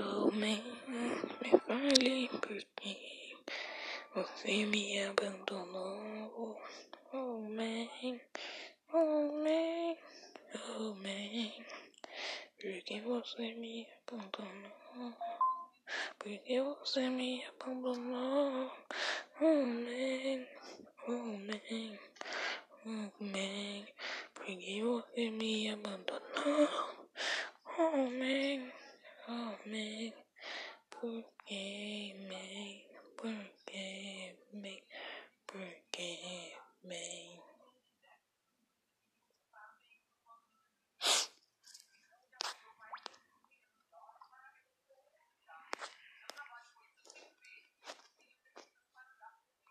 Man, me fale por quê você me abandonou. Oh man, oh man, oh man, por que você me abandonou? Por que você me abandonou? Oh man, oh man, oh man, por que você me abandonou? me, porque